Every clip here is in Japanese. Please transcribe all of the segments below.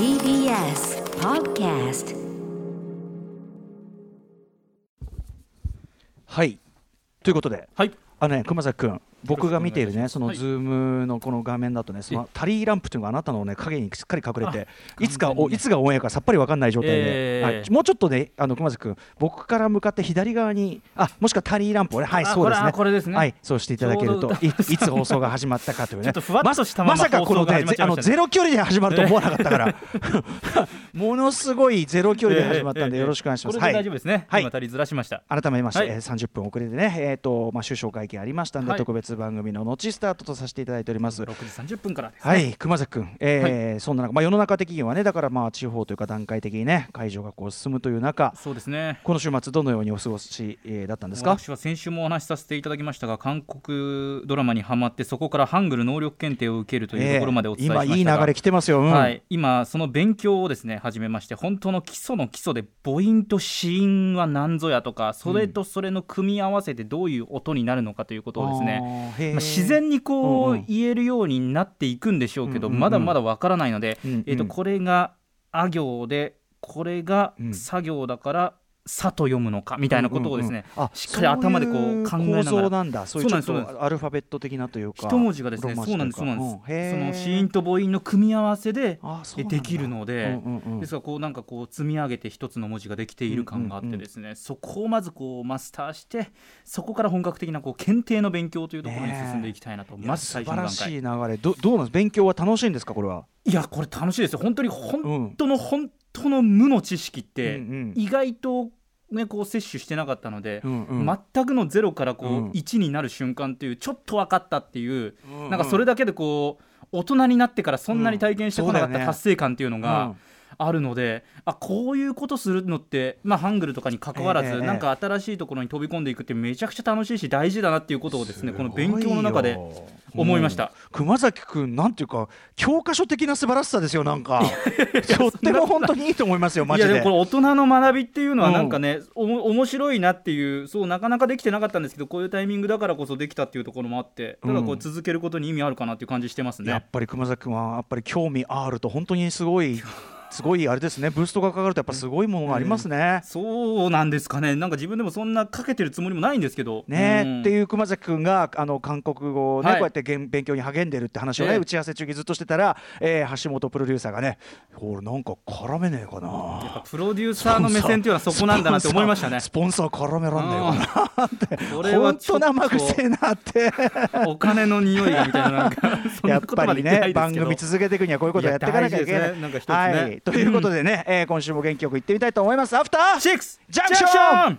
TBS Podcast はいということではい。あのね熊崎君僕が見ているねその Zoom のこの画面だとねそのタリーランプというのがあなたのね影にしっかり隠れてあいつかおいつがオンエアかさっぱりわかんない状態で、えー。はい、もうちょっとねあの熊崎君僕から向かって左側にあもしくはタリーランプをねはいあそうですね。これですね。はいそうしていただけるとい いつ放送が始まったかというね。まさかこのねぜあのゼロ距離で始まると思わなかったから。ものすごいゼロ距離で始まったんでよろしくお願いします。これで大丈夫ですね。はい。今足りずらしました。改めまして、はい。えー30分遅れてね、えーとまあ、首相会見ありましたんで、はい。特別番組の後スタートとさせていただいております。6時30分からですね。はい、熊崎君、えーそんな中、まあ、世の中的にはね、だからまあ地方というか段階的にね、解除がこう進むという中、そうですね。この週末、どのようにお過ごし、えーだったんですか？私は先週もお話しさせていただきましたが韓国ドラマにハマってそこからハングル能力検定を受けるというところまでお伝えしましたが、えー今いい流れ来てますよ。うんはい、今その勉強をですね始めまして本当の基礎の基礎で母音と子音は何ぞやとかそれとそれの組み合わせてどういう音になるのかということをですね、あーへーまあ、自然にこう、言えるようになっていくんでしょうけど、うんうんうん。まだまだわからないので、うんうん。えー、とこれがあ行でこれがうん。作業だから「さ」と読むのかみたいなことをですね、うんうんうん。あしっかり頭でこう考えながら。なんだ、そういうちょアルファベット的なというか、一文字がですねそうなんですそうなんです、その子音と母音の組み合わせでできるので、うんうんうん。ですからこうなんかこう積み上げて一つの文字ができている感があってですね、そこをまずこうマスターしてそこから本格的なこう検定の勉強というところに進んでいきたいなと、まず最初の段素晴階らしい流れ。どどうなんです？勉強は楽しいんですか？これは。いやこれ楽しいですよ。本当に本うん。当の本当の無の知識って意外とねこう摂取してなかったので、うんうん。全くのゼロからこう、うん。1になる瞬間っていうちょっと分かったっていう、うんうん。なんかそれだけでこう大人になってからそんなに体験してこなかった達成感っていうのうがんあるので、あこういうことするのって、まあ、ハングルとかに関わらず、ええなんか新しいところに飛び込んでいくってめちゃくちゃ楽しいし大事だなっていうことをですねこの勉強の中で思いました。熊崎君なんていうか教科書的な素晴らしさですよなんか。とっても本当にいいと思いますよマジで。いやでもこれ大人の学びっていうのはうん。なんかね、おも面白いなっていうそうなかなかできてなかったんですけどこういうタイミングだからこそできたっていうところもあってただこううん続けることに意味あるかなっていう感じしてますね。やっぱり熊崎君はやっぱり興味あると本当にすごいすごいあれですね。ブーストがかかるとやっぱすごいものがありますね。そうなんですかね。なんか自分でもそんなかけてるつもりもないんですけど。ね。うん。っていう熊崎君があの韓国語をね、はい。こうやって勉勉強に励んでるって話をね、ええ。打ち合わせ中にずっとしてたら、えー橋本プロデューサーがね「ほらなんか絡めねえかな」やっぱプロデューサーの目線っていうのはそこなんだなって思いましたね。スポンサー絡めらんねえかなって。これは本当ちょっなって。お金の匂いがみたいななんか やっぱりね番組続けていくにはこういうことをやっていかなきゃいけなんか一つねはい、ということでね、えー今週も元気よく行ってみたいと思います。アフターシックスジャンクション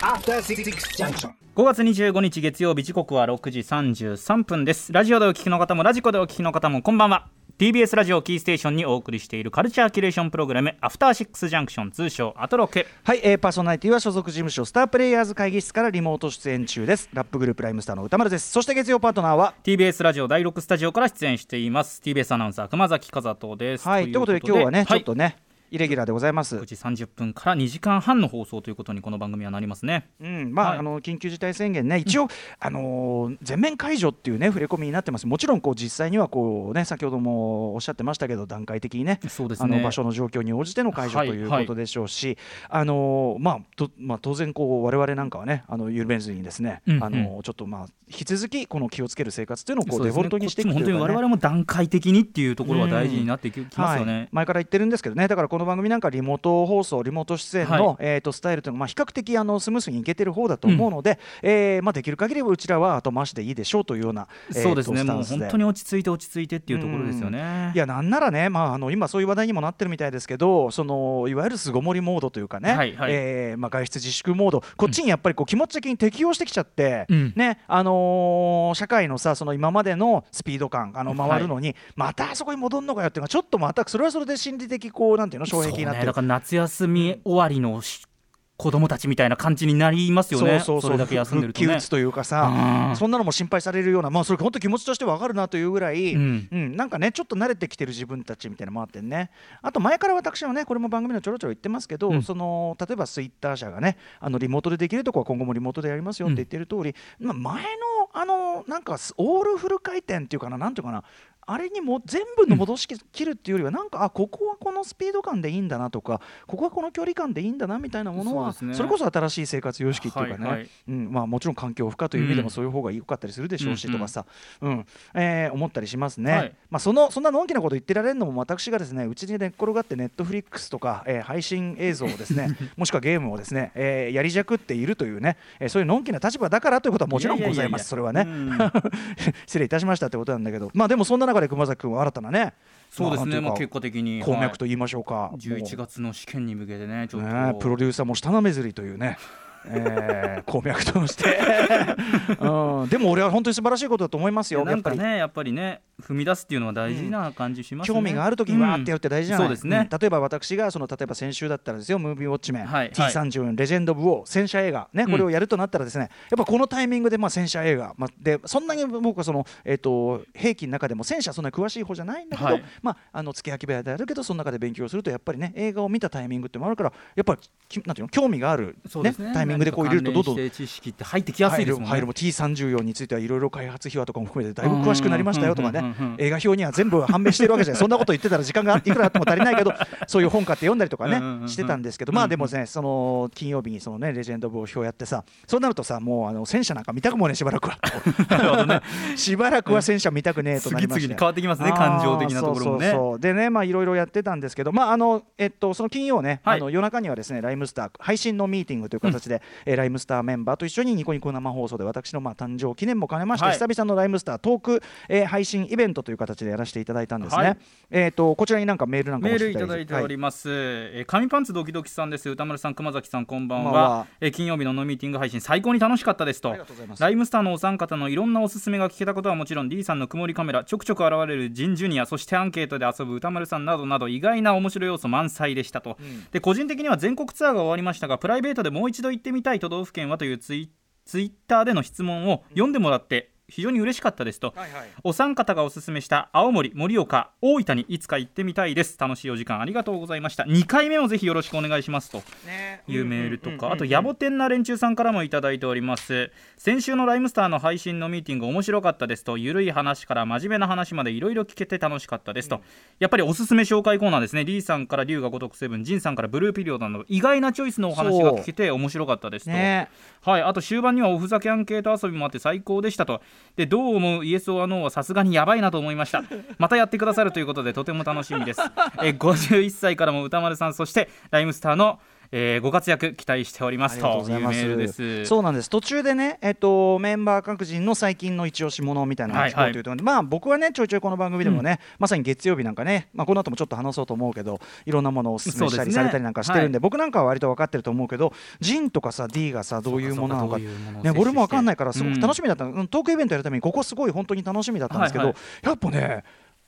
After Six Junction. 5月25日月曜日時刻は6時33分です。ラジオでお聞きの方もラジコでお聞きの方もこんばんは TBS ラジオキーステーションにお送りしているカルチャーキュレーションプログラムアフターシックスジャンクション通称アトロク。はい、えーパーソナリティは所属事務所スタープレイヤーズ会議室からリモート出演中です。ラップグループライムスターの歌丸です。そして月曜パートナーは TBS ラジオ第6スタジオから出演しています。TBS アナウンサー熊崎和人です。はいということで。今日はね、ちょっとねねイレギュラーでございます。9時30分から2時間半の放送ということにこの番組はなりますね。うんまあはい。あの緊急事態宣言ね、一応、あのー全面解除っていうね、触れ込みになってます、もちろんこう実際にはこう、ね、先ほどもおっしゃってましたけど、段階的にね、そうですね。あの場所の状況に応じての解除はいということでしょうし、あのーまあとまあ、当然こう、我々なんかはね、あの緩めずにですね、うんうん。あのーちょっとまあ引き続き、この気をつける生活というのをこうデフォルトにしていくというか、ね。本当に我々も段階的にっていうところは大事になってききますよはい。ね、前から言ってるんですけどね。だからこの番組なんかリモート放送リモート出演の、はい。えー、とスタイルというのは、まあ、比較的あのスムースにいけてる方だと思うので、えーまあ、できる限りうちらは後回しでいいでしょうというような、えーそうですね。もう本当に落ち着いて落ち着いてっていうところですよね。いやなんならね、まあ、あの今そういう話題にもなってるみたいですけどそのいわゆる巣ごもりモードというかね、はいはい。えーまあ、外出自粛モードこっちにやっぱりこう気持ち的に適応してきちゃって、うん。ねあのー社会のさその今までのスピード感あの回るのに、またあそこに戻るのかよっていうのがちょっとまたそれはそれで心理的こうなんていうの障壁になって。ねだから夏休み終わりのし子供たちみたいな感じになりますよね。そうそうそう。れだけ休んでるとね。復帰打つというかさうん。そんなのも心配されるようなまあそれ本当気持ちとしてわかるなというぐらい、ううん。んなんかねちょっと慣れてきてる自分たちみたいなのもあってね。あと前から私はねこれも番組のちょろちょろ言ってますけど、うん。その例えばツイッター社がねあのリモートでできるとこは今後もリモートでやりますよって言ってる通り、まあ前のあのなんかオールフル回転っていうかななんていうかなあれにも全部の戻し切るっていうよりはなんかあここはこのスピード感でいいんだなとかここはこの距離感でいいんだなみたいなものはそ,、れこそ新しい生活様式っていうかね、うんまあ、もちろん環境負荷という意味でうん。もそういう方が良かったりするでしょうしとかさ、うんえー思ったりしますね、はい。まあ、そのそんなのんきなこと言ってられるのも私がですねうちに寝っ転がってネットフリックスとか、えー配信映像をですね もしくはゲームをですね、えーやりじゃくっているというね、えーそういうのんきな立場だからということはもちろんございます。それはね、うん。失礼いたしましたってことなんだけど。まあでもそんな中で熊崎君は新たなねそうですね、まあ、結果的にか鉱脈とはい言いましょうか、もう11月の試験に向けてねちょっと、ねプロデューサーも下なめずりというねえー、鉱脈として、うん、でも俺は本当に素晴らしいことだと思いますよ。なんかやっぱり。ねやっぱりね踏み出すっていうのは大事な感じしますね、興味があるときにわーってやるって大事じゃない、うんそうですね。ん。例えば私がその例えば先週だったらですよ。ムービーウォッチメン、はい。T34 レジェンド・オブ・ウォー戦車映画ねこれをやるとなったらですね、やっぱこのタイミングでまあ戦車映画、まあ、でそんなに僕はその、えー、と兵器の中でも戦車そんなに詳しい方じゃないんだけど、はい。まああの付け焼き部屋であるけどその中で勉強するとやっぱりね映画を見たタイミングってもあるからやっぱりきなんていうの興味がある、ねそうですね。タイミングでこう入れるとどんどん知識って入ってきやすいですもんね。入るも T34 についてはいろいろ開発秘話とかも含めてだいぶ詳しくなりましたよとかね。映画表には全部判明してるわけじゃない。そんなこと言ってたら時間がいくらあっても足りないけど そういう本買って読んだりとかねしてたんですけどまあでもねその金曜日にそのねレジェンド・オブ・表やってさそうなるとさもうあの戦車なんか見たくもねえしばらくは。しばらくは戦車見たくねえとなりまして次々に変わってきますね感情的なところもねそうそうそうでねまあいろいろやってたんですけどまああのえっとその金曜ね、はいあの夜中にはですねライムスター配信のミーティングという形で、えーライムスターメンバーと一緒にニコニコ生放送で私のまあ誕生記念も兼ねまして、はい。久々のライムスタートーク、えー配信イベントという形でやらせていただいたんですね、はい。えっとこちらになんかメールなんかもメールいただいておりまます、えー紙パンツドキドキさんです。歌丸さん熊崎さんこんばんは、こんばんは。えー金曜日のノーミーティング配信最高に楽しかったですと。ライムスターのお三方のいろんなおすすめが聞けたことはもちろん D さんの曇りカメラちょくちょく現れるジンジュニアそしてアンケートで遊ぶ歌丸さんなどなど意外な面白い要素満載でしたと、で個人的には全国ツアーが終わりましたがプライベートでもう一度行ってみたい都道府県はというツイツイッターでの質問を読んでもらって非常に嬉しかったですと、はいはい。お三方がおすすめした青森、盛岡、大分にいつか行ってみたいです。楽しいお時間ありがとうございました。2回目もぜひよろしくお願いしますと。ね。いうメールとか、うんあと野暮天な連中さんからもいただいております。先週のライムスターの配信のミーティング面白かったですと。ゆるい話から真面目な話までいろいろ聞けて楽しかったですと、やっぱりおすすめ紹介コーナーですね。D さんから龍が如くセブンジンさんからブルーピリオドなど意外なチョイスのお話が聞けて面白かったですと、ね。はい、あと終盤にはおふざけアンケート遊びもあって最高でしたとでどう思うイエス・オア・ノーはさすがにやばいなと思いました。またやってくださるということでとても楽しみです。え51歳からも歌丸さんそしてライムスターの、えーご活躍期待しておりますと。いうメールです。そうなんです。途中でね、えっと、メンバー各人の最近の一押しものみたいなのを聞こうというところで、まあ僕はねちょいちょいこの番組でもね、まさに月曜日なんかね、まあ、この後もちょっと話そうと思うけどいろんなものをおすすめしたりされたりなんかしてるんでは僕なんかは割と分かってると思うけどジンとかさ D がさどういうものなのか。ね、俺も分かんないからすごく楽ししみだった、うんトークイベントやるためにここすごい本当に楽しみだったんですけど、はい。やっぱね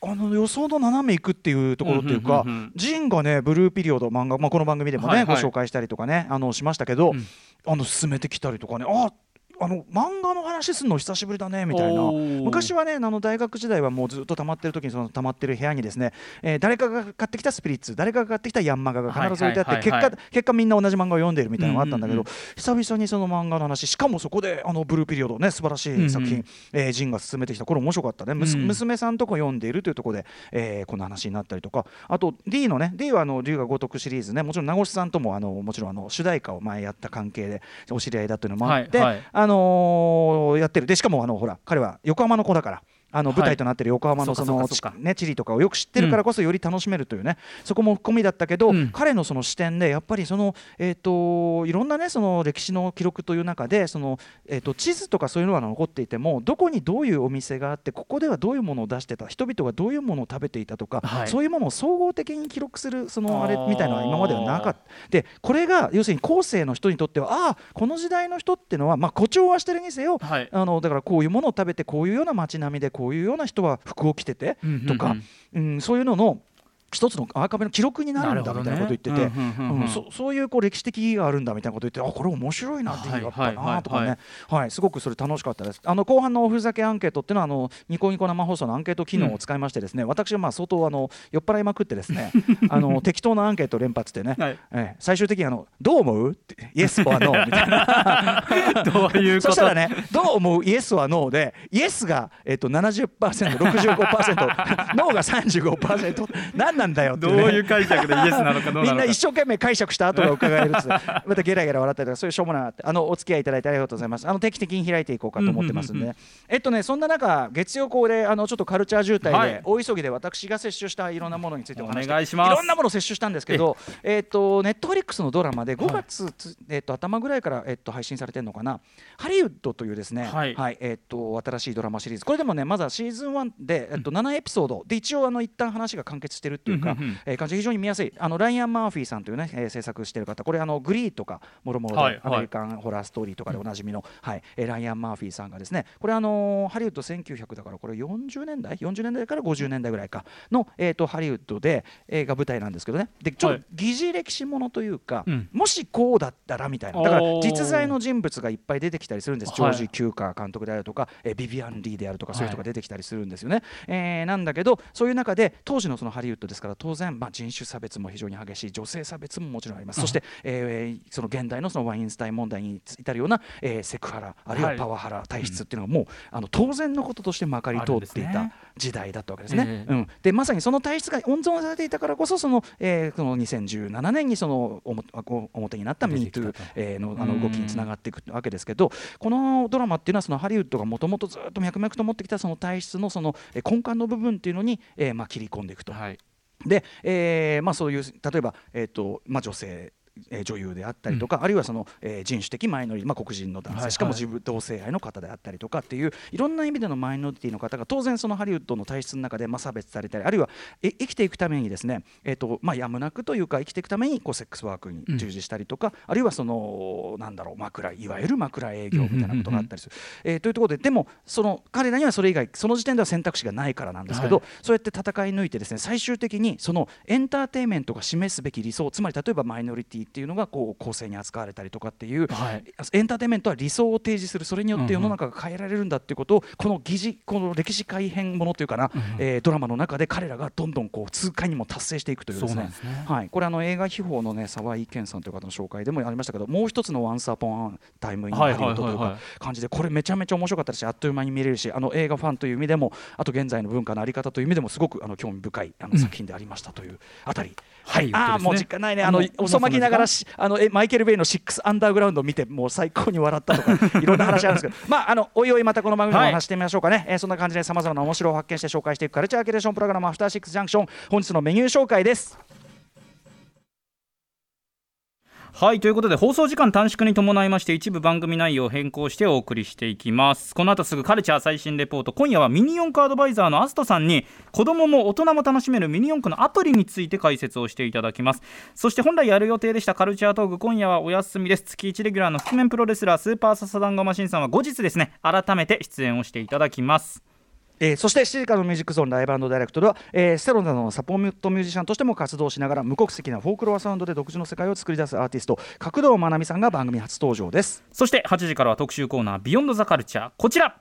あの予想の斜めいくっていうところっていうか、ジンがねブルーピリオド漫画、まあ、この番組でもね、はいはい。ご紹介したりとかねあのしましたけど、うん。あの進めてきたりとかねああの漫画の話するの久しぶりだねみたいな。昔はねあの大学時代はもうずっと溜まってる時にその溜まってる部屋にですね、えー誰かが買ってきたスピリッツ誰かが買ってきたヤンマガが必ず置いてあって、結果結果みんな同じ漫画を読んでるみたいなのがあったんだけど、うんうん久々にその漫画の話しかもそこであのブルーピリオドね素晴らしい作品、うんうん。えージンが進めてきたこれ面白かったね、うん娘さんとか読んでいるというところで、えーこの話になったりとか。あと D のね D はあの龍が如くシリーズねもちろん名越さんともあのもちろんあの主題歌を前やった関係でお知り合いだというのもあって、はいはいあのーやってるでしかもあのほら彼は横浜の子だから。あのはい。舞台となっている横浜のそのね地理とかをよく知ってるからこそより楽しめるというね、そこも込みだったけど、うん。彼のその視点でやっぱりそのえっ、といろんなねその歴史の記録という中でそのえっ、と地図とかそういうのは残っていてもどこにどういうお店があってここではどういうものを出してた人々がどういうものを食べていたとか、はい。そういうものを総合的に記録するそのあれみたいなのは今まではなかった。でこれが要するに後世の人にとってはああこの時代の人っていうのはまあ誇張はしてるにせよはい。あのだからこういうものを食べてこういうような街並みでこういうような人は服を着ててとか、うんそういうのの一つのアーカイブの記録になるんだみたいなこと言ってて、ね。うんうんうんうん。うんそそういうこう歴史的意義があるんだみたいなこと言ってあこれ面白いなって意義があったはいはいはい。なとかね、はいすごくそれ楽しかったです。あの後半のおふざけアンケートっていうのはあのニコニコ生放送のアンケート機能を使いましてですね、私はまあ相当あの酔っ払いまくってですね あの適当なアンケートを連発してね、はい。ええ最終的にあのどう思う？ってイエス or no みたいな。どういうそしたらね、どう思う？イエスはノーで、イエスが、えっと、70%、65%、ノーが35%、何なんだよってね、どういう解釈でイエスなのかどうなのか。みんな一生懸命解釈した後が伺えるっつ またゲラゲラ笑ったりとかそういうしょうもないなってあのお付き合いいただいてありがとうございます。あの定期的に開いていこうかと思ってますんで、うんうんえっとねそんな中月曜恒例あのちょっとカルチャー渋滞で、はい。大急ぎで私が摂取したいろんなものについてお話しいします。ろんなものを摂取したんですけどえっとネットフリックスのドラマで5月つ、えっと頭ぐらいからえっと配信されてるのかな。ハリウッドというですねはい。えっと新しいドラマシリーズ。これでもねまずはシーズン1でえっと7エピソード。で一応あの一旦話が完結してるっていうか、えー感じで非常に見やすい。あのライアン・マーフィーさんというね、えー制作してる方これあのグリーとかもろもろで、アメリカンホラーストーリーとかでおなじみの、はい。えーライアン・マーフィーさんがですねこれあのーハリウッド1900だからこれ40年代？40年代から50年代ぐらいかの、えー、とハリウッドで、えーが舞台なんですけどね。でちょっはい。と疑似歴史ものというか、うん。もしこうだったらみたいな。だから実在の人物がいっぱい出てきたりするんです、ジョはいージ・キューカー監督であるとか、えービビアン・リーであるとかそういう人が出てきたりするんですよね。えーなんだけどそういう中で当時のそのハリウッドですから当然、まあ、人種差別も非常に激しい女性差別ももちろんあります、そして、えーその現代のそのワインスタイン問題に至るような、えーセクハラあるいははい。パワハラ体質っていうのがもう、あの当然のこととしてまかり通っていた時代だったわけですね。ええ。うん、でまさにその体質が温存されていたからこそその,、えーその2017年にその表になった MeToo のあの動きにつながっていくわけですけどこのドラマっていうのはそのハリウッドがもともとずっと脈々と持ってきたその体質のそのえー根幹の部分っていうのに、えーまあ、切り込んでいくと。はいで、えーまあ、そういう例えば、えーとまあ、女性えー女優であったりとか、あるいはその、えー人種的マイノリティ、まあ、黒人の男性、はいはい。しかも自分同性愛の方であったりとかっていういろんな意味でのマイノリティの方が当然そのハリウッドの体質の中で、まあ、差別されたりあるいはえ生きていくためにですね、えーとまあ、やむなくというか生きていくためにこうセックスワークに従事したりとか、あるいはそのなんだろう枕いわゆる枕営業みたいなことがあったりする。えーというところででもその彼らにはそれ以外その時点では選択肢がないからなんですけど、はい。そうやって戦い抜いてですね最終的にそのエンターテインメントが示すべき理想つまり例えばマイノリティっていうのがこう公正に扱われたりとかっていう、はい。エンターテインメントは理想を提示するそれによって世の中が変えられるんだっていうことを、この疑似この歴史改変ものというかな、えードラマの中で彼らがどんどんこう痛快にも達成していくというですね。ね。はい、これあの映画秘宝のね澤井健さんという方の紹介でもありましたけどもう一つの「ワンス・アポン・ア・タイム・イン・ハリウッド」というはいはいはいはか感じでこれめちゃめちゃ面白かったしあっという間に見れるしあの映画ファンという意味でもあと現在の文化のあり方という意味でもすごくあの興味深いあの作品でありましたというあたり、はい、ハリウッドですねああもう時間ないね。あの遅まきながらしあのえマイケル・ベイの「シックス・アンダーグラウンド」を見てもう最高に笑ったとか いろんな話あるんですけど。まああのおいおいまたこの番組でも話してみましょうかね、えーそんな感じでさまざまな面白を発見して紹介していくカルチャーキュレーションプログラム「アフターシックス・ジャンクション」本日のメニュー紹介です。はいということで放送時間短縮に伴いまして一部番組内容を変更してお送りしていきます。この後すぐカルチャー最新レポート。今夜はミニ四駆アドバイザーのアストさんに子供も大人も楽しめるミニ四駆のアプリについて解説をしていただきます。そして本来やる予定でしたカルチャートーク今夜はお休みです。月1レギュラーの覆面プロレスラースーパーササダンゴマシンさんは後日ですね改めて出演をしていただきます。えーそして7時からのミュージックゾーンライブダイレクトでは、えーステロなどのサポートミュージシャンとしても活動しながら無国籍なフォークロアサウンドで独自の世界を作り出すアーティスト角堂まなみさんが番組初登場です。そして8時からは特集コーナー Beyond the Culャー。こちら。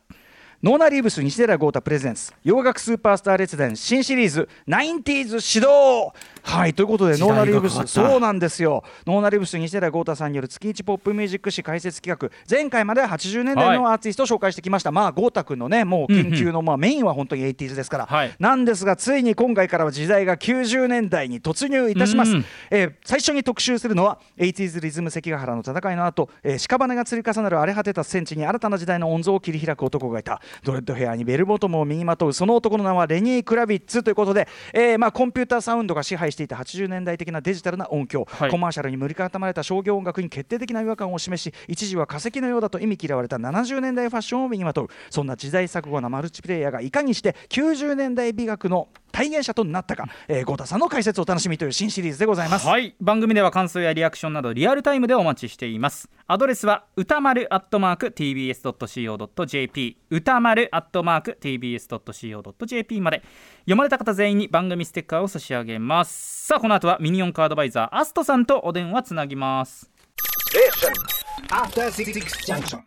ノーナリーブス西寺郷太 presents 洋楽スーパースター列伝新シリーズ 90s 始動はいということでノーナリーブスそうなんですよ。ノーナリーブス西寺郷太さんによる月一ポップミュージック史解説企画前回までは80年代のアーティストを紹介してきました、まあ郷太君のねもう研究のまあメインは本当に 80s ですから、はい。なんですがついに今回からは時代が90年代に突入いたします、うんえー最初に特集するのは 80s リズム関ヶ原の戦いの後、えー屍が積み重なる荒れ果てた戦地に新たな時代の温存を切り開く男がいた。ドレッドヘアにベルボトムを身にまとうその男の名はレニー・クラビッツということで、えーまあ、コンピューターサウンドが支配していた80年代的なデジタルな音響、はい。コマーシャルに無理固まれた商業音楽に決定的な違和感を示し一時は化石のようだと意味嫌われた70年代ファッションを身にまとう。そんな時代錯誤なマルチプレイヤーがいかにして90年代美学の体現者となったか、えー、豪太さんの解説をお楽しみという新シリーズでございます。はい。番組では感想やリアクションなどリアルタイムでお待ちしています。アドレスは歌丸アットマーク TBS.CO.JP 歌丸アットマーク TBS.CO.JP まで。読まれた方全員に番組ステッカーを差し上げます。さあこの後はミニオンカードバイザーアストさんとお電話つなぎます。After Six Junction.